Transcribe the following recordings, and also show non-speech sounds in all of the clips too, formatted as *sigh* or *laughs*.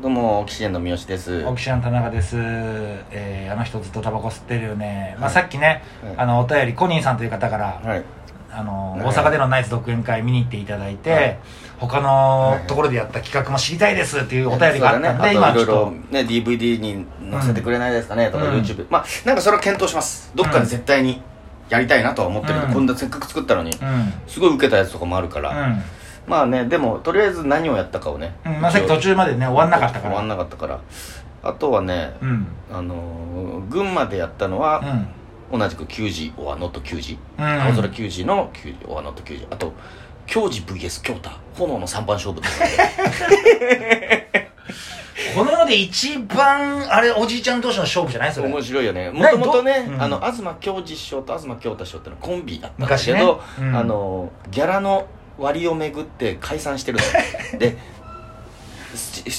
どうもオキシエンの三好です。オキシエン田中です、えーあの人ずっとタバコ吸ってるよね、まあ、はいさっきね、はい。あのお便りコニーさんという方から、はい。あのはい。大阪でのナイツ独演会見に行っていただいて、はい。他のところでやった企画も知りたいですっていうお便りがあったんで、そう今ちょっとだね DVD に載せてくれないですかね、とかうん。YouTube まあなんかそれは検討します。どっかで絶対にやりたいなとは思ってるうん。こんなせっかく作ったのにうん。すごい受けたやつとかもあるから、まあねでもとりあえず何をやったかをね、うん、うんまあ、さっき途中までね終わんなかったから。終わんなかったから。あとはね、うん。あのー群馬でやったのは、うん。同じく球児オアノット球児。うん。青空球児の球児オアノット球児。あと京児 VS 京太。炎の三番勝負 *laughs* この世で一番あれおじいちゃん同士の勝負じゃない？それ。面白いよね。もなともとね、どう？んあの東京児師匠と東京太師匠ってのはコンビだったんけど、うん。あのギャラの割をめぐって解散してるの。*laughs* で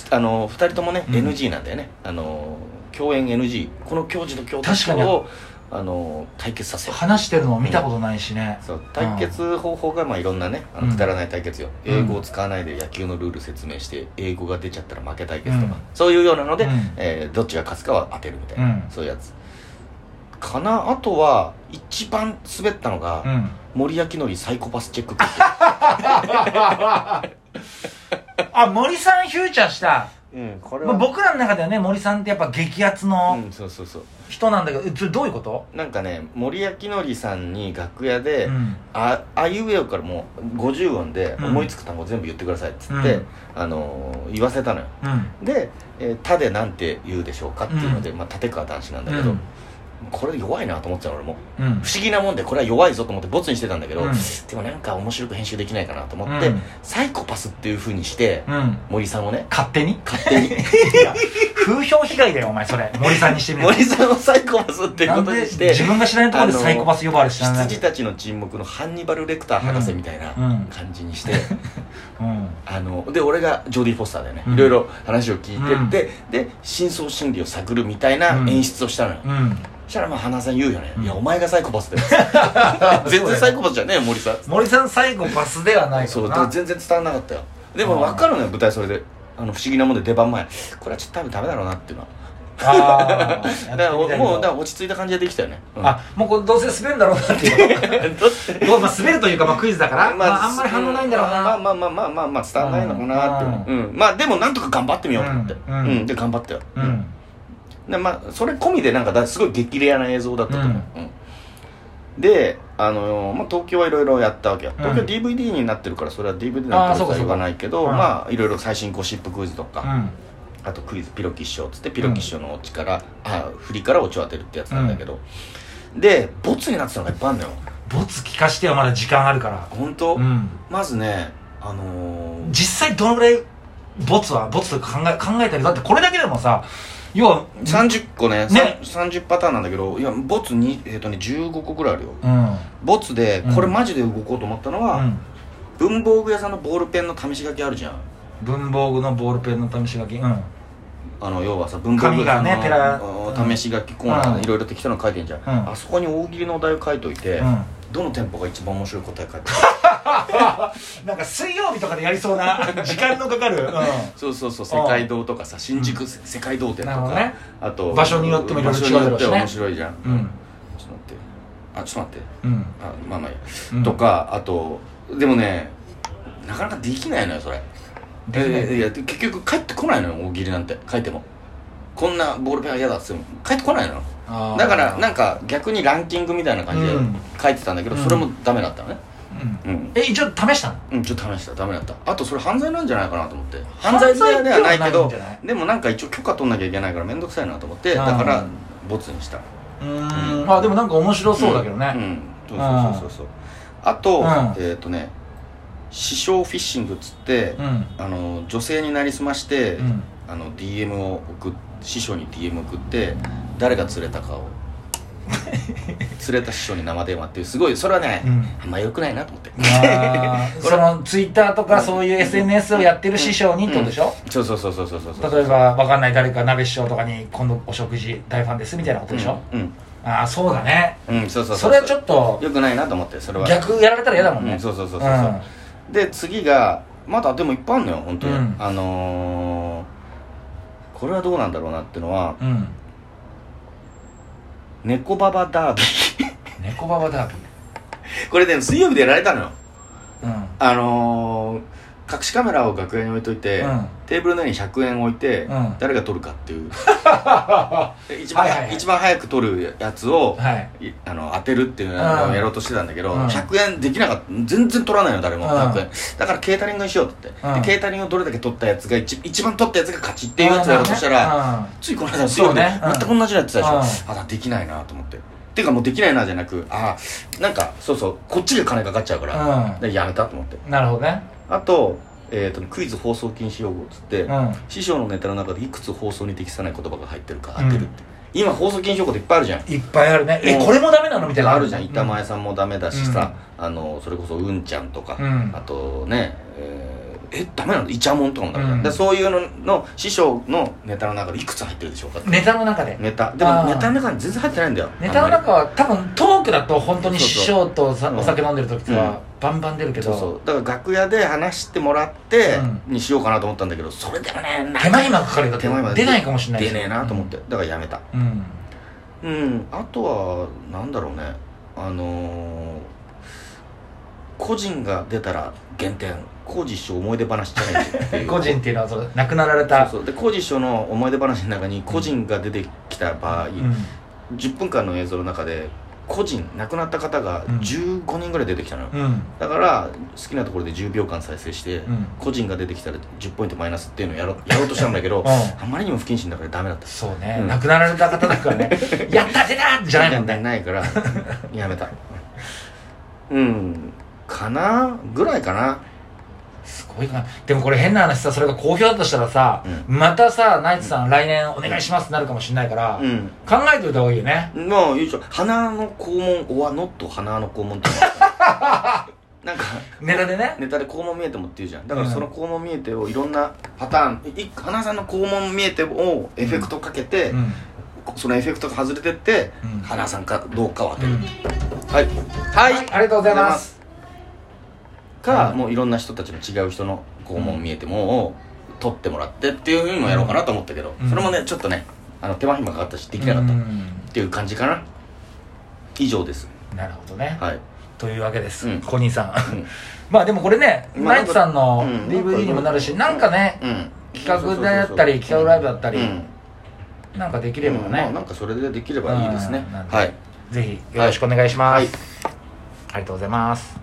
あの2人ともね、うん。NG なんだよね。あの共演 NG この京児と京太師匠確かをあの対決させる。話してるのを見たことないしね、そう対決方法がまあいろんなねあのうん。くだらない対決よ、うん。英語を使わないで野球のルール説明して英語が出ちゃったら負け対決とか、うん。そういうようなので、うん。えーどっちが勝つかは当てるみたいな、うん。そういうやつ。かな？あとは一番滑ったのが、うん。森焼きのりサイコパスチェッククイ *laughs* あ森さんフューチャーした、ズうんこれまあ、は、僕らの中ではね森さんってやっぱ激アツのうんそうそうそう。人なんだけど、えそれどういうこと？なんかね森焼きのりさんに楽屋で、うん。ああいうえおからもう50音でうん。思いつく単語全部言ってくださいっつって、うん。あのー言わせたのよ。うん。で「えー他でなんて言うでしょうか?」っていうので、まあ、立川談志なんだけど、うんこれ弱いなと思ってたの俺も。うん。不思議なもんでこれは弱いぞと思ってボツにしてたんだけど、うん。でもなんか面白く編集できないかなと思って、うん。サイコパスっていうふうにして、うん。森さんをね勝手に？勝手に。*laughs* 風評被害だよお前それ。森さんにしてみる。と森さんをサイコパスっていうことにして自分が知らないところでサイコパス呼ばわれ知らない羊たちの沈黙のハンニバル・レクター博士みたいなうん感じにして、うん。あので俺がジョーディ・フォスターだよね、うん。いろいろ話を聞いてうん。って、で深層心理を探るみたいな演出をしたのよ、うん。そしたらまあ花さん言うよね、うん。いやお前がサイコパスだよ。*laughs* 全然サイコパスじゃねえよ森さん。森さんサイコパスではないかそうだから全然伝わんなかったよ。でも分かるのよ舞台それであの不思議なもんで出番前。これはちょっと多分ダメだろうなっていうのは。あ *laughs* だーからもうだから落ち着いた感じでできたよね、うん。あもうこれどうせ滑るんだろうなっていう。*laughs* どまあ滑るというかまあクイズだから、まあ、あんまり反応ないんだろうな、まあまあまあまあまあまあ伝わんないのかなってうん、まあでもなんとか頑張ってみようと思って。ううん。ん、で頑張ったよ。うんでまあそれ込みでなんかだすごい激レアな映像だったと思う、うん。であのーまあ、東京はいろいろやったわけよ。うん。東京 DVD になってるからそれは DVD あなんかそうかわないけどうん。まあいろいろ最新ゴシップクイズとか、うん。あとクイズピロキ師匠っつってピロキ師匠のオチから、あ振りからオチを当てるってやつなんだけど、でボツになってたのがいっぱいあるのよ。ボツ聞かしてよまだ時間あるから。本当、うん。まずねあのー実際どのぐらいボツはボツと考え考えたりだってこれだけでもさ要は30個ねね。さん30パターンなんだけどいやボツに、えーとね、15個ぐらいあるよ。うん。ボツでうん。これマジで動こうと思ったのは、うん。文房具屋さんのボールペンの試し書きあるじゃん。文房具のボールペンの試し書き。うん。あの要はさ文房具屋さん紙がねペラ。試し書きコーナーうん。でいろいろ適当なの書いてんじゃん、うん。あそこに大喜利のお題を書いといて、うん。どの店舗が一番面白い答え書いて *laughs* なんか水曜日とかでやりそうな *laughs* 時間のかかる、そうそうそう。世界堂とかさ新宿世界堂店とか、ね。あと場所によってもいろいろ違う場所によっては面白いじゃん、うん。うん。ちょっと待って。あちょっと待って。うん。あまあまあいいや、うん。とかあとでもねなかなかできないのよそれ。でい。えーいや結局帰ってこないのよ大喜利なんて。書いても。こんなボールペンは嫌だっつっても帰ってこないのよ。だからなんか逆にランキングみたいな感じでうん。書いてたんだけど、うんそれもダメだったのねうん。うん、え一応試したの？うん、ちょっと試した。ダメだった。あとそれ犯罪なんじゃないかなと思って。犯罪ではないけどでもなんか一応許可取んなきゃいけないから面倒くさいなと思ってだからボツにした。うーん。あでもなんか面白そうだけどね、うん、そうそうそうそうそう。あと、うん。えっ、とね師匠フィッシングっつって、うん。あの女性になりすまして、うん。あの DM を送っ師匠に DM 送って誰が釣れたかを *laughs* 釣れた師匠に生電話っていうすごいそれはね、うん。あんま良くないなと思って。*laughs* そのツイッターとかそういう SNS をやってる師匠にってことでしょ、そうそうそうそうそうそうそう。例えばわかんない誰か鍋師匠とかに今度お食事大ファンですみたいなことでしょ、うん。ああそうだね。うん、うん、そうそう。それはちょっと良くないなと思ってそれは。逆やられたら嫌だもんね、うん、そうそうそうそうそう、で次がまだでもいっぱいあるのよ本当に、うん。あのーこれはどうなんだろうなってのはうん猫ババダービー *laughs* 猫ババダービこれね水曜日でやられたのよ。ーうん。あのー、隠しカメラを楽屋に置いといて、うん。テーブルの上に100円置いて、うん。誰が撮るかっていう。*laughs* で一番、はいはいはい。一番早く撮るやつを、はい。いあの当てるっていううん。のをやろうとしてたんだけど、うん。100円できなかった。全然取らないの誰も、うん。100円だからケータリングにしようって言って、うん。でケータリングをどれだけ取ったやつが一一番取ったやつが勝ちっていうやつをやろうとしたら、ついこの間そうね。うん。全く同じのやってたでし。ょ、うん。あだできないなと思って。ていうかもうできないなじゃなくあなんかそうそうこっちが金かかっちゃうから、うん。でやめたと思って。うんなるほどねあと,、えー、とクイズ放送禁止用語っつって、うん。師匠のネタの中でいくつ放送に適さない言葉が入ってるか当てるって、今放送禁止用語っていっぱいあるじゃん。いっぱいあるね。えこれもダメなのみたいなのあるじゃん。板前んさんもダメだしさ、あのそれこそうんちゃんとか、うん。あとねえーえダメなんだイチャモンとかもダメだ、うん。でそういうのの師匠のネタの中でいくつ入ってるでしょうかネタの中で。ネタ。でもネタの中に全然入ってないんだよ。ネタの中は多分トークだと本当に師匠とお酒飲んでる時とうんはバンバン出るけどそう。そう。だから楽屋で話してもらってうにしようかなと思ったんだけどそれでもね手間暇かかるよ。手間暇出ないかもしれないし。出ねえなと思って、だからやめた。うん。うん。あとはなんだろうね。あのー個人が出たら減点。浩二師匠思い出話チャレンジっていう。個人っていうのはその亡くなられた。そうそう。で浩二師匠の思い出話の中に個人が出てきた場合、うん。10分間の映像の中で個人亡くなった方がうん。15人ぐらい出てきたのよ、うん。だから好きなところで10秒間再生して、うん。個人が出てきたら10ポイントマイナスっていうのをやろやろうとしたんだけど、*laughs* うん。あまりにも不謹慎だからダメだった。そうね、うん。亡くなられた方だからね。*laughs* やった出たじゃないもんね。ないから。やめた。うん。かなぐらいかなすごいな。でもこれ変な話さそれが好評だとしたらさ、またさナイツさん、来年お願いしますってなるかもしれないから、うん。考えといた方がいいよね。まあいいじゃん。鼻の肛門オアノット鼻の肛門って *laughs* なんかネタでね。ネタで肛門見えてもって言うじゃん。だからうん。その肛門見えてをいろんなパターンい花さんの肛門見えてをエフェクトかけて、うん。そのエフェクトが外れてって、うん。花さんかどうかを当てる、うん。はいはい、はいありがとうございますか、はいもういろんな人たちの違う人の肛門見えてもを撮ってもらってっていうふうにもやろうかなと思ったけど、うん。それもねちょっとねあの手間暇かかったしできなかった。っうん。ていう感じかな。以上です。なるほどね、はい、というわけです、うん。コニーさん。うん。*laughs* まあでもこれね、まあナイツさんのうん。DVD にもなるし、なんかね、うん、企画であったり企画ライブだったりうん。なんかできればうん。まあね、なんかそれでできればいいですね。はい。ぜひよろしくお願いします、はい。ありがとうございます